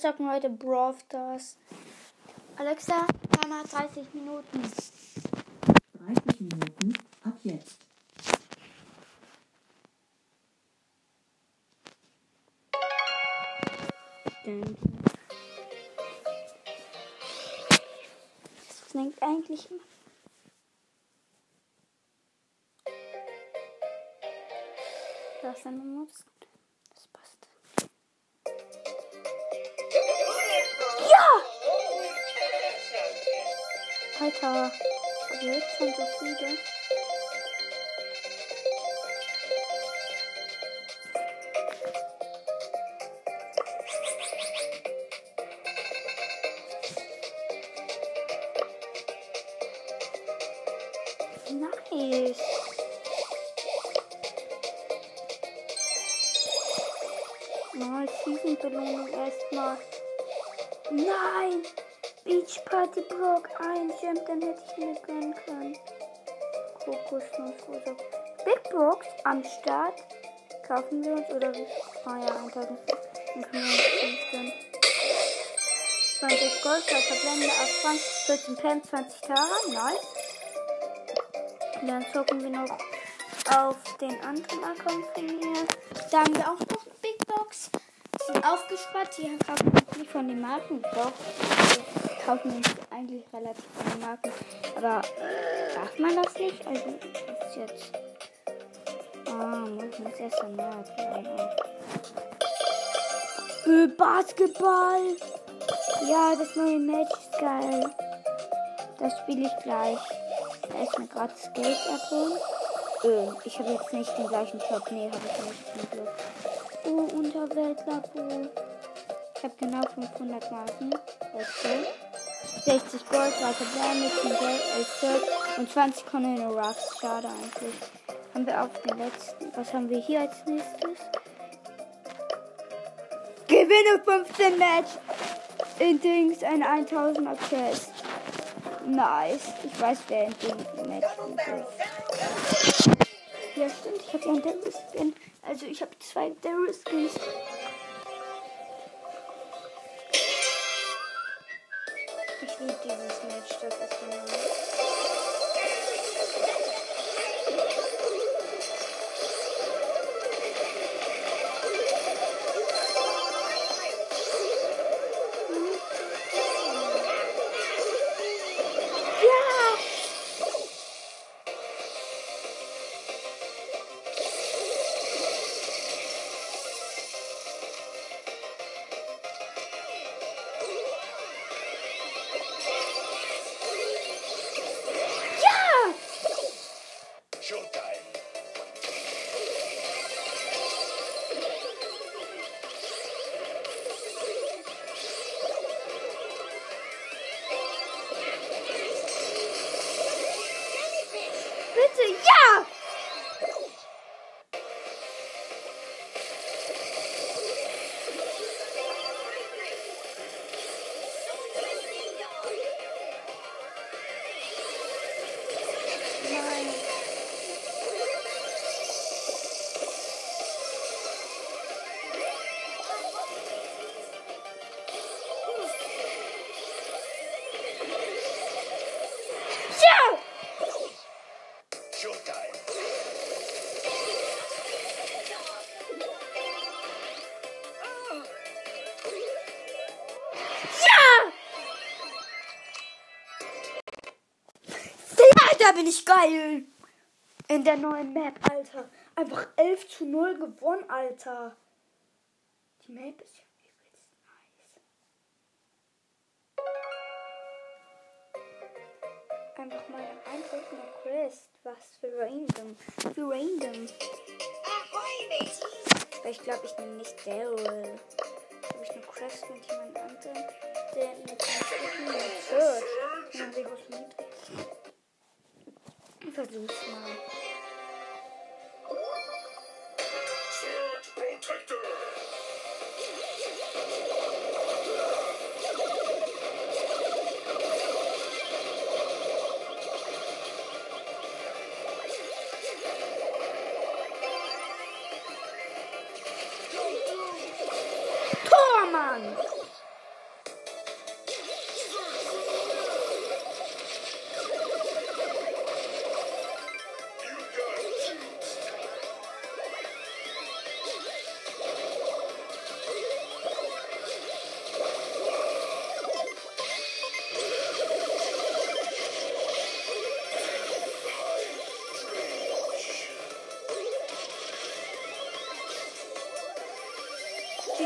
zocken heute Brawl Stars. Alexa, Timer 30 Minuten. 30 Minuten ab jetzt. Dun. Das klingt eigentlich immer. Da ist eine Maus. Alter, also jetzt schon so viele. Party Block ein Gem, dann hätte ich mir gönnen können. Kokosnuss oder Big Box am Start. Kaufen wir uns oder wie? Ah ja, 1000. Dann können wir uns fünf gönnen. 20 Gold, 2 Verblende, 8 Frank, 14 Pam, 20 Tara. Nice. Und dann zocken wir noch auf den anderen Account von mir. Da haben wir auch noch Big Box. Die sind aufgespart. Die kaufen wir nicht von den Marken. Doch. Kaufen uns eigentlich relativ den Marken. Aber darf man das nicht? Also, ist jetzt. Ah, muss man es erst bleiben. Äh, Basketball. Ja, das neue Match ist geil. Das spiele ich gleich. Erstmal gratis Geld abholen. Äh, ich habe jetzt nicht den gleichen Shop. Nee, habe ich nicht zum Glück. Oh, Unterweltlabo. Ich habe genau 500 Marken. Go. 60 Gold, weiter Blende, 10 Geld, 11 Gold und 20 Cornelius Ruffs. Schade eigentlich. Haben wir auf den letzten. Was haben wir hier als nächstes? Gewinne 15 Match. In Dings ein 1000er Quest. Nice. Ich weiß, wer in dem Match ist. Ja, stimmt. Ich habe ja einen Daryl Skin. Also, ich habe zwei Daryl Skins. Bin ich geil. In der neuen Map, Alter. Einfach 11 zu 0 gewonnen, Alter. Die Map ist ja übelst nice. Einfach mal Eindruck nach Quest. Was für random. Für random. Weil ich glaube, ich nehme nicht Daryl. Habe ich eine Quest mit jemand anderem, der mit dem mit Search. Ja, wie groß niedrig. Ich versuch's mal. Shield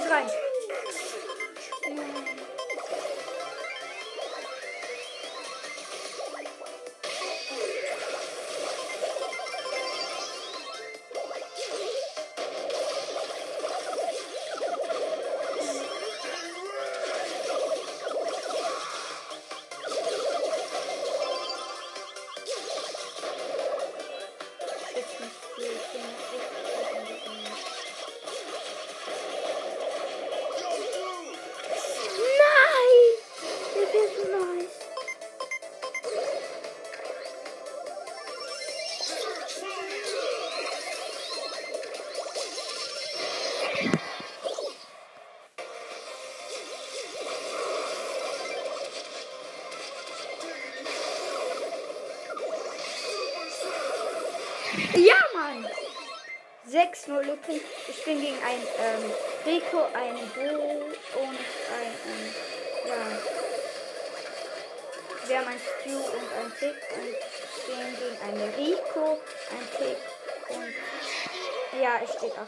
对。6-0 übrigens. Ich bin gegen ein ähm, Rico, ein Bo und ein, ähm, ja. Wir haben ein Stu und ein Tick und stehen gegen eine Rico, ein Tick und ja, es steht 8-0.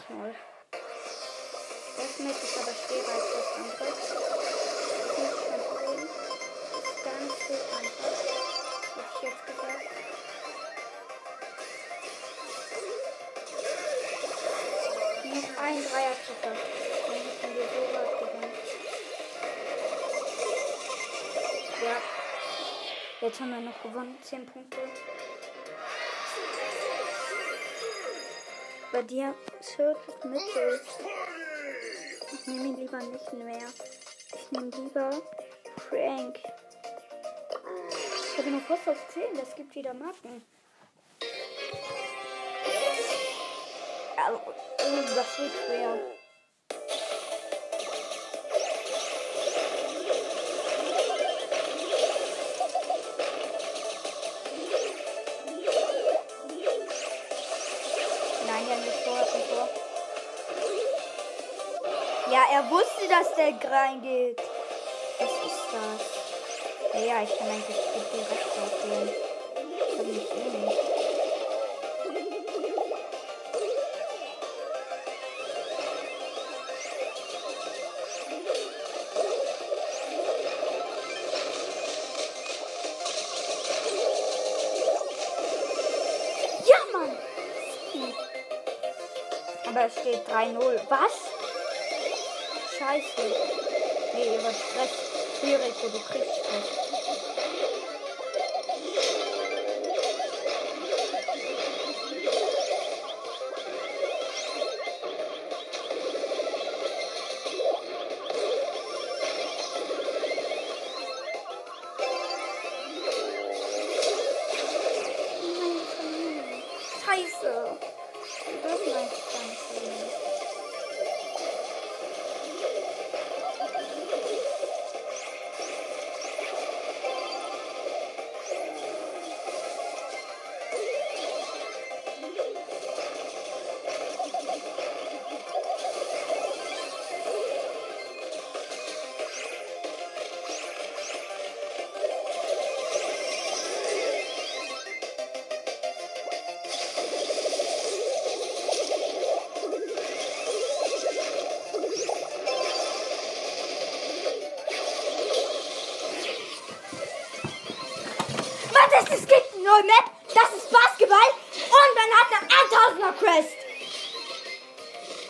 Das Match ist aber schwerer als das andere. Das ist ganz viel einfach. Hätte ich jetzt gesagt. Noch ein Dreiertreffer. Dann. Ja. Jetzt haben wir noch gewonnen. 10 Punkte. Bei dir Circle Mittel. Ich nehme ihn lieber nicht mehr. Ich nehme lieber Frank. Ich habe noch fast auf 10. Das gibt wieder Marken. Also, das wird schwer. Nein, ja nicht vor, nicht vor. Ja, er wusste, dass der reingeht. Was ist das? Ja, ja, ich kann eigentlich direkt draufgehen. Ich hab mich eh nicht. Steht 3-0. Was? Scheiße. Nee, wird Stress. Rico, du kriegst Stress. Scheiße. Wir dürfen eigentlich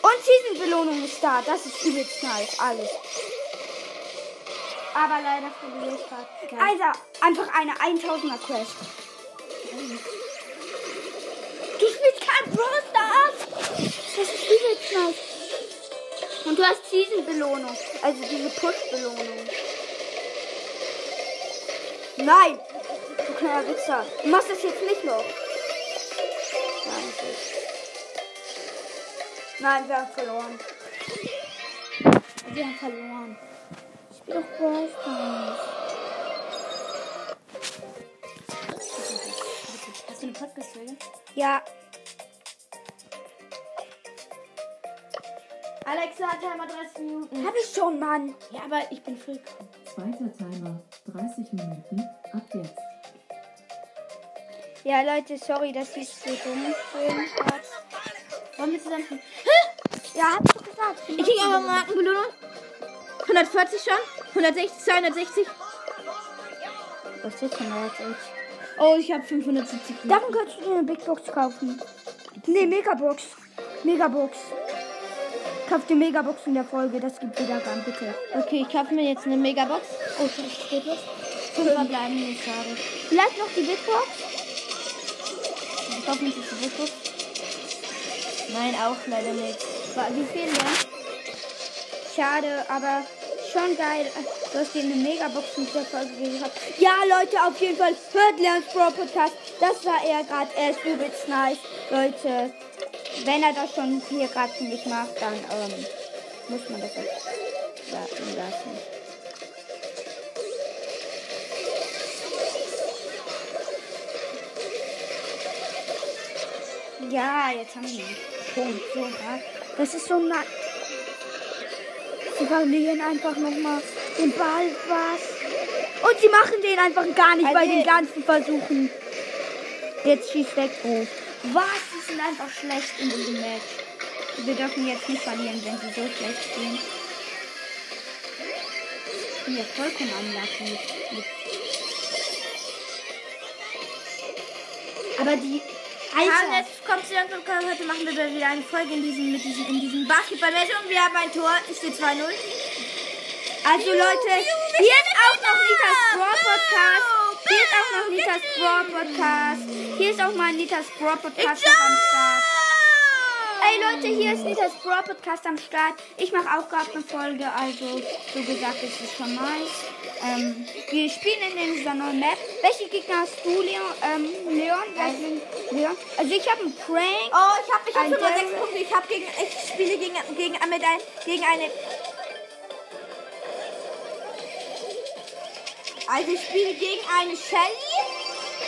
Und Season-Belohnung ist da. Das ist übelst nice. Alles. Aber leider verliere ich gerade. Also, einfach eine 1000er Quest. Du spielst kein Brawl Stars. Das ist übelst nice. Und du hast Season-Belohnung. Also diese Push-Belohnung. Nein! Du kleiner Wichser. Du machst das jetzt nicht noch. Nicht. Nein, wir haben verloren. Wir haben verloren. Ich spiele doch Brawl. Hast du eine Podcast-Folge? Ja, Alexa hat Timer 30 Minuten. hab ich schon, Mann. Ja, aber ich bin früh gekommen. Zweiter Timer, 30 Minuten, ab jetzt. Ja, Leute, sorry, dass ich so dumm bin. Wollen wir zusammen spielen? Ja, hab ich doch gesagt. Ich krieg aber Markenbelohnung. 140 schon? 160, 260? Was ist jetzt echt? Oh, ich habe 570. Davon könntest du dir eine Big Box kaufen. Nee, Megabox. Megabox. Kauf dir Megabox in der Folge, das gibt wieder ran, bitte. Okay, ich kaufe mir jetzt eine Megabox. Oh, das steht was. Fünf verbleiben nicht schade. Vielleicht noch die Big Box? Ich kaufe mir jetzt die Big Box. Nein, auch leider nicht. Wie viel denn? Schade, aber schon geil. Du hast dir eine Megabox in der Folge gehabt. Ja, Leute, auf jeden Fall hört Leons Bro Podcast. Das war er gerade. Er ist übelst nice. Leute, wenn er das schon hier gerade nicht macht, dann ähm, muss man das jetzt warten lassen. Ja, jetzt haben wir ihn. Punkt. So? Das ist so nah. Sie verlieren einfach nochmal den Ball. Was? Und sie machen den einfach gar nicht Also- bei den ganzen Versuchen. Jetzt schießt weg. Oh. Was? Sie sind einfach schlecht in diesem Match. Wir dürfen jetzt nicht verlieren, wenn sie so schlecht spielen. Ich bin ja vollkommen. Mit Aber die. Alter. jetzt kommt zu langsam, komm, heute machen wir wieder eine Folge in diesem, mit diesem, in diesem Basketball-Match und wir haben ein Tor. Es steht 2-0. Also Leute, hier ist auch noch Nitas Brawl Podcast. Hier ist auch noch Nitas Brawl Podcast. Hier ist auch mal Nitas Brawl Podcast am Start. Ey Leute, hier ist Nitas Brawl Podcast am Start. Ich mache auch gerade eine Folge, also so gesagt ist es schon nice. Ähm, wir spielen in dieser neuen Map. Welche Gegner hast du, Leon? Ähm, Leon? Leon? Also ich habe einen Prank. Oh, ich habe ich hab Daryl. 6 Punkte. Ich, hab gegen, ich spiele gegen, gegen, mit ein, gegen eine... Also ich spiele gegen eine Shelly,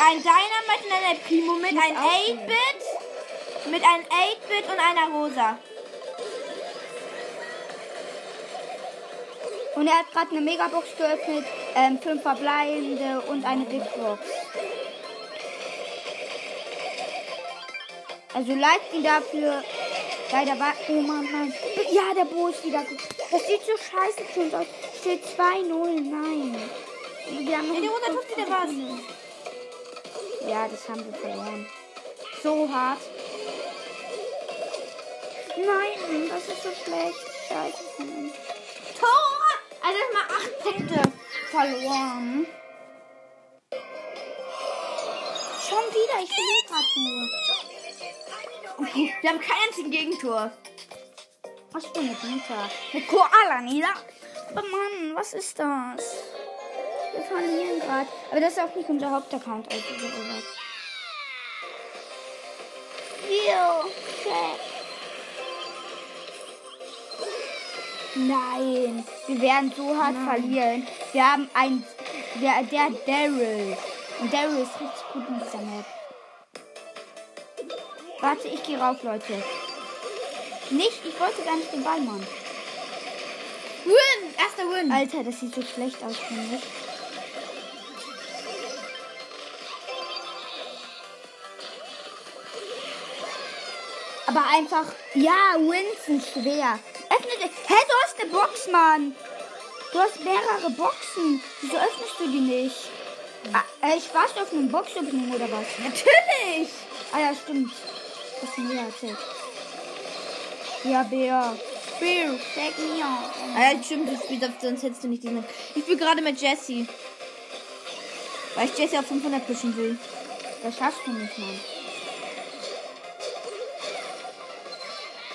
ein Dynamite und eine Primo mit einem auch sehen. 8-Bit, mit einem 8-Bit und einer Rosa. Und er hat gerade eine Megabox geöffnet, ähm, fünf verbleibende und eine Big Box. Also liked ihn dafür. Leider war. Oh Mann, nein. Ja, der Bo ist wieder gut. Das sieht so scheiße für uns aus. Steht 2-0, nein. Wir haben noch In der eine 100 tut wieder was. Sekunde. Ja, das haben wir verloren. So hart. Nein, das ist so schlecht. Scheiße von uns. Tor! Also erstmal 8 Punkte. Verloren. Schon wieder, ich will gerade nur. Wir haben kein einzigen Gegentor. Was für eine Dieter? Eine Koala, nieder. Aber Mann, was ist das? Wir verlieren gerade. Aber das ist auch nicht unser Hauptaccount, also so gesagt. Yo, check. Nein, wir werden so hart verlieren. Wir haben ein. Der, der Daryl. Und Daryl ist richtig gut in dieser Map. Warte, ich gehe rauf, Leute. Nicht, ich wollte gar nicht den Ball machen. Win! Erster Win. Alter, das sieht so schlecht aus, finde ich. Aber einfach, ja, Wins sind schwer. Öffne die. Hä, du hast Box, Mann. Du hast mehrere Boxen. Wieso öffnest du die nicht? Ah, äh, ich warst du auf einem Box-Opening oder was? Natürlich! Ah ja, stimmt. Das ist mir erzählt. Ja, Bär. Bär, check me out. Ah, Ja, stimmt, du spielst sonst hättest du nicht diesen. Ich spiele gerade mit Jesse. Weil ich Jesse auf 500 pushen will. Das schaffst du nicht, Mann.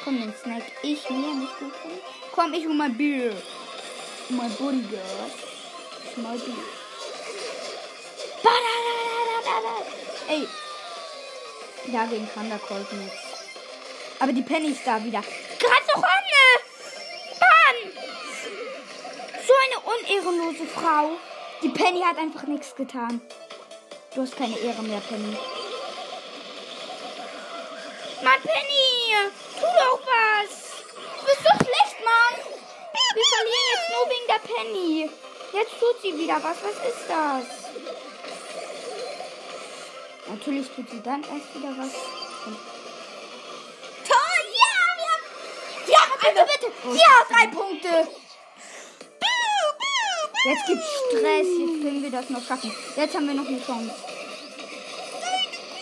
Komm, den Snack. Ich mir nicht gut. Komm, ich hol mein Bier. Mein Bodyguard. Ich mein Bier. Ey. Dagegen kann der Colt nichts. Aber die Penny ist da wieder. Greif doch an! ne? Mann! So eine unehrenlose Frau. Die Penny hat einfach nichts getan. Du hast keine Ehre mehr, Penny. Mann, Penny! Tu doch was! Du bist so schlecht, Mann! Wir verlieren jetzt nur wegen der Penny. Jetzt tut sie wieder was. Was ist das? Natürlich tut sie dann erst wieder was. Tor! Ja! Wir haben. Ja, bitte, bitte! Ja, drei Punkte! Jetzt gibt's Stress. Jetzt können wir das noch schaffen. Jetzt haben wir noch eine Chance.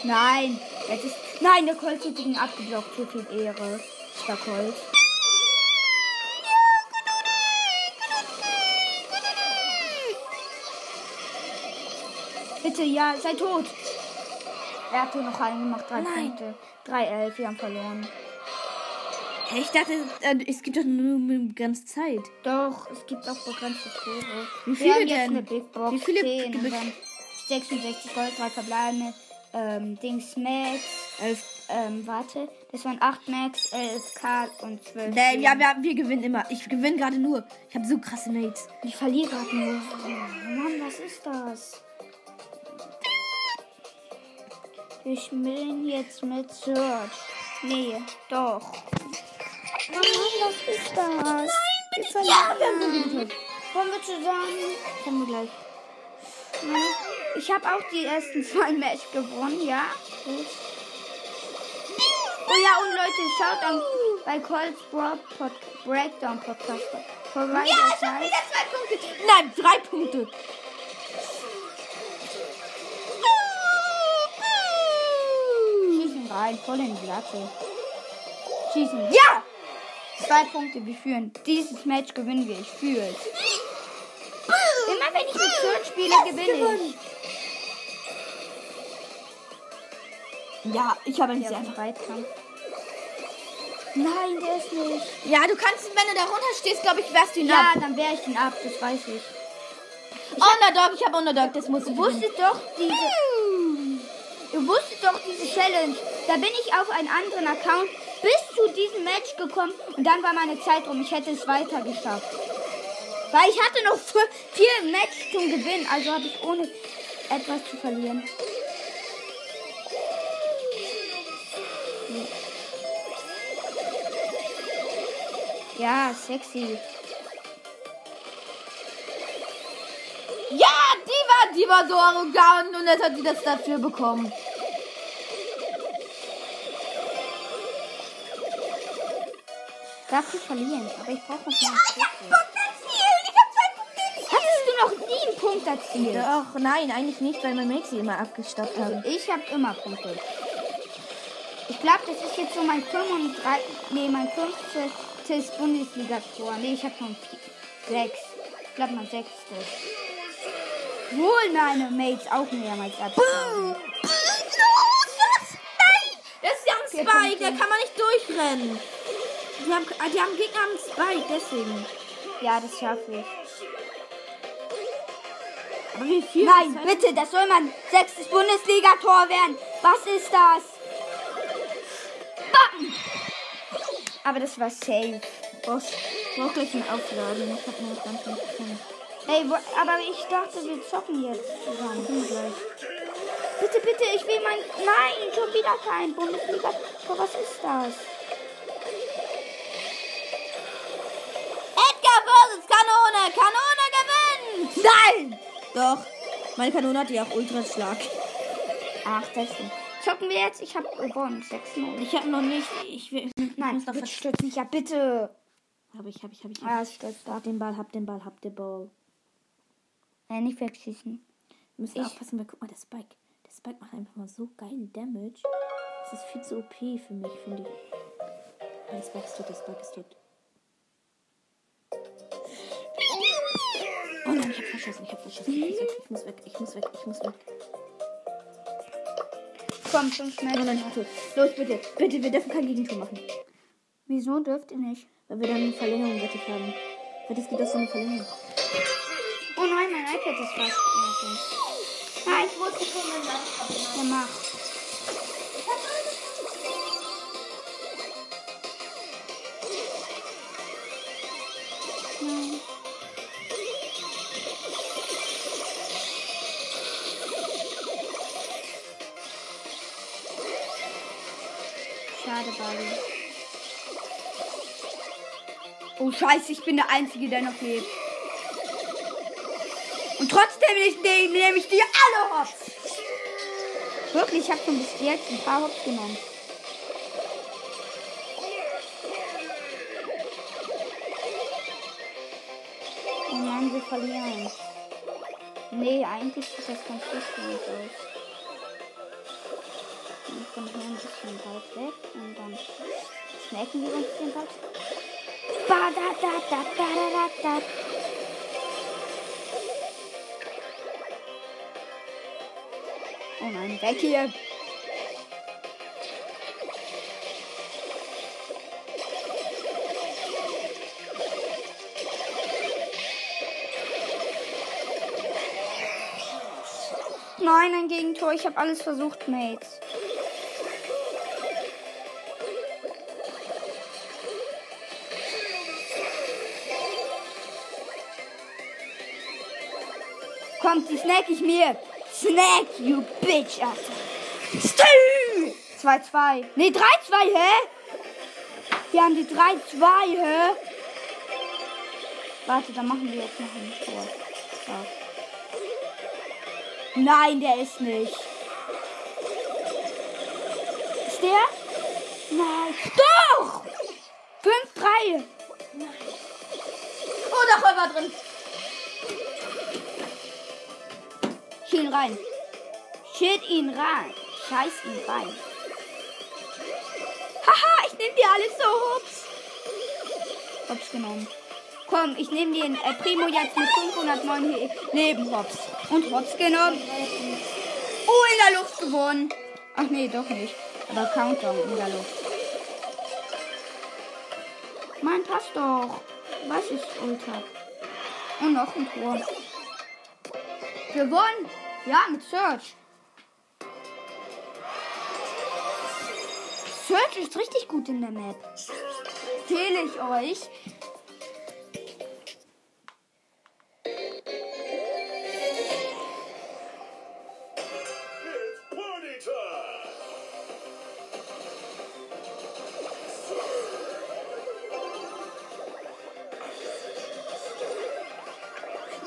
Nein, jetzt ist. Nein, der Colt hat ihn abgeblockt. Viel Ehre. Der Colt. Bitte, ja, sei tot. Er hat hier noch einen gemacht. Drei Nein. Punkte. 3-11, wir haben verloren. Hä, Ich dachte, äh, es gibt doch nur ganze Zeit. Doch, es gibt auch begrenzte Tore. Wie Wir viele haben jetzt denn? eine Big Box. Wie viele 10 Ge- und dann 66 Gold, 3 verbleibende. Ähm, Dings Max. Elf. Ähm, warte. Das waren 8 Max, 11 K und 12. Nee, ja, wir, wir gewinnen immer. Ich gewinne gerade nur. Ich habe so krasse Mates. Ich verliere gerade nur. Oh, Mann, was ist das? Ich bin jetzt mit Search. Nee, doch. Mann, was ist das? Nein. Ja, wir haben gewonnen. Wollen wir zusammen? Können wir gleich. Ich habe auch die ersten zwei Match gewonnen, ja. Gut. Oh ja, und Leute, schaut an bei Cole's Pod Breakdown Podcast vorbei. Ja, ich habe wieder zwei Punkte. Nein, drei Punkte. Rein, voll in die Latte. Schießen. Ja! Zwei Punkte, wir führen. Dieses Match gewinnen wir, ich fühle es. Immer wenn ich mit Search spiele, gewinne ich. Ja, ich habe nicht Der sehr einfach. Weitkampf. Nein, der ist nicht. Ja, du kannst, wenn du da runter stehst, glaube ich, wärst du ihn Ja, ab. dann wehr ich ihn ab, das weiß ich. Underdog, ich habe Underdog, das musst du Du wusstet doch diese. Du wusstet doch diese Challenge. Da bin ich auf einen anderen Account bis zu diesem Match gekommen und dann war meine Zeit rum. Ich hätte es weiter geschafft. Weil ich hatte noch vier Match zum Gewinnen, also habe ich ohne etwas zu verlieren. Ja, sexy. Ja, die war, die war so arrogant und jetzt hat sie das dafür bekommen. Darf ich verlieren, aber ich brauche noch mehr. Punkt erzielt, ich habe zwei Punkte Hattest du noch nie einen Punkt erzielt? Doch, nein, eigentlich nicht, weil mein Maxi immer abgestoppt haben. Ich habe immer Punkte. Ich glaube, das ist jetzt so mein 35, nee, mein 15. Bundesliga-Tor. Nee, ich habe schon 6. Ich glaube, mein 6. Wohl meine Mates auch mehrmals abgeschlagen. Das ist ja ein Spike, da kann man nicht durchrennen. Die haben, die haben Gegner am Spike, deswegen. Ja, das schaffe ich. Aber wie viel? Nein, bitte, das soll mein sechstes Bundesliga-Tor werden. Was ist das? Bam! Aber das war safe. Boss, ich brauch gleich ein Aufladen. Ich hab mir noch ganz nicht gefunden. Ey, wo, aber ich dachte, wir zocken jetzt zusammen. Bitte, bitte, ich will mein. Nein, schon wieder kein Bundesliga. tor was ist das? Edgar versus Kanone. Kanone gewinnt. Nein. Doch. Meine Kanone hat ja auch Ultraschlag. Ach, deswegen. Zocken wir jetzt? Ich habe gewonnen. 6-0. Ich habe noch nicht. Ich will. Ich Nein, muss noch bitte was. stürzt nicht. Ja, bitte. Hab ich, hab ich, hab ich. Ah, es stürzt Hab ab. den Ball, hab den Ball, hab den Ball. Äh, nicht wegschießen. Wir müssen Ich- aufpassen, weil guck mal, der Spike. Der Spike macht einfach mal so geil Damage. Das ist viel zu OP für mich, finde ich. Der Spike ist tot, der Spike ist tot. Nein, ich hab verschossen, ich hab verschossen. Ich muss weg, ich muss weg, ich muss weg. Komm, fünf Oh nein, Meter. ich bin tot. Los, bitte, bitte, wir dürfen kein Gegentor machen. Wieso dürft ihr nicht? Weil wir dann eine Verlängerung wettig haben. Weil das geht aus so eine Verlängerung. Oh nein, mein iPad ist fast. Ja, okay. Nein, ich muss schon mein Ja, mach. Scheiße, ich bin der Einzige, der noch lebt. Und trotzdem nehme ich die alle hops. Wirklich, ich habe schon bis jetzt ein paar Hops genommen. Oh Mann, wir verlieren. Nee, eigentlich sieht das ganz gut für uns aus. Und von hier ein bisschen weit weg und dann snacken wir uns den Ball. Ba da da da da da da. Oh nein, weg hier. Nein, ein Gegentor. Ich habe alles versucht, Mates. Kommt, die snack ich mir. Snack, you bitch, Alter. Stell! 2-2. Nee, 3-2, hä? Wir haben die 3-2, hä? Warte, dann machen wir jetzt noch ein Tor. So. Nein, der ist nicht. Ist der? Nein. Doch! 5-3. Oh, doch, er war drin. Schiel ihn rein. Schild ihn rein. Scheiß ihn rein. Haha, ich nehme die alles so hups. Hops genommen. Komm, ich nehme den äh, Primo jetzt mit 509 He- Leben hops. Und hops genommen. Oh, in der Luft gewonnen. Ach nee, doch nicht. Aber Countdown in der Luft. Mann, passt doch. Was ist Ultra? Und noch ein Tor. Gewonnen. Ja, mit Search. Search ist richtig gut in der Map. Fehle ich euch.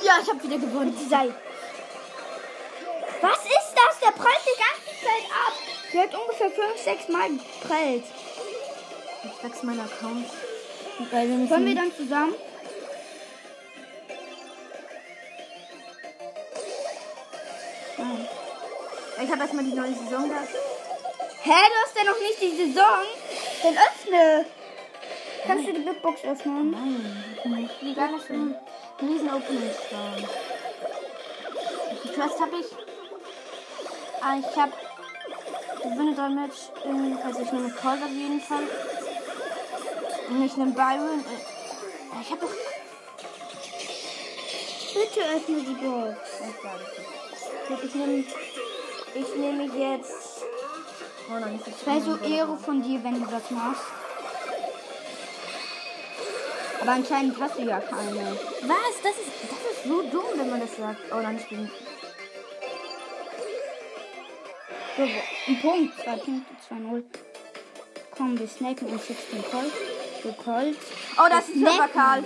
Ja, ich habe wieder gewonnen. Sei. Der hat ungefähr 5, 6 Mal geprellt. Ich wechsle meinen Account. Weil wir Können wir dann zusammen? Nein. Ich habe erstmal die neue Saison da. Hä, du hast ja noch nicht die Saison. Dann öffne. Kannst du die Big Box öffnen? Nein, ich will gar nicht so ein riesen Opening schauen. Die Quest habe ich. Ah, ich habe gewinne Match. In, also ich nehme Colt auf jeden Fall. Und ich nehme Byron. Äh, Ich habe doch. Bitte öffne die Box. Ich nehme. Ich nehme jetzt. Oh nein, ich wäre so Ehre von dir, wenn du das machst. Aber anscheinend hast du ja keine. Was? Das ist, das ist so dumm, wenn man das sagt. Oh nein, ich bin. Ein Punkt. Zwei Punkte, 2-0. Komm, wir snacken und 16 Colt. Für Colt. Oh, das ist. Surfer Karl.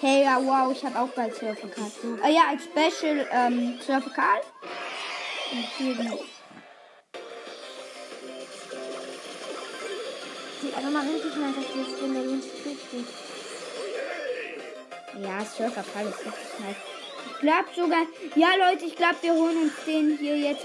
Hey, ja, wow, ich habe auch bald Surfer Karl. Ah ja, als Special ähm, Surfer Karl. Und hier die. Die einfach mal richtig nice, dass das Skin der Jungs richtig. Ja, Surfer Karl ist richtig nice. Ich glaube sogar. Ja, Leute, ich glaube, wir holen uns den hier jetzt.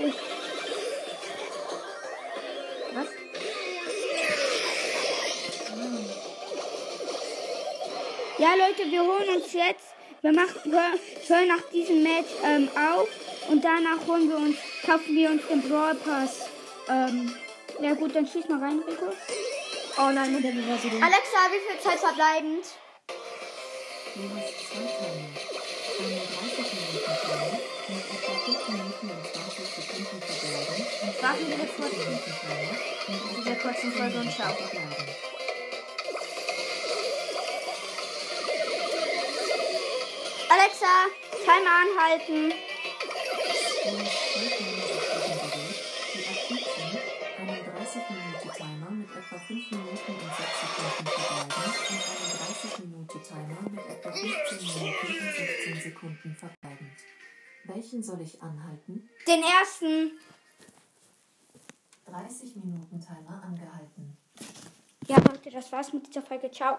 Ja, Leute, wir holen uns jetzt. Wir machen, hör, hören nach diesem Match ähm, auf und danach holen wir uns, kaufen wir uns den Brawl Pass. Ähm, ja gut, dann schieß mal rein, Rico. Oh nein, mit der. Alexa, wie viel Zeit verbleibend? Du hast zwei Teile. Eine 30 Minuten Teile mit etwa 5 Minuten und 20 Sekunden verbleiben und Warten wir 30 kurz. Etwa dieser kurzen 15 Folge und Minuten 16 Sekunden verbleiben. Welchen soll ich anhalten? Den ersten. 30 Minuten Timer angehalten. Ja, Leute, das war's mit dieser Folge. Ciao.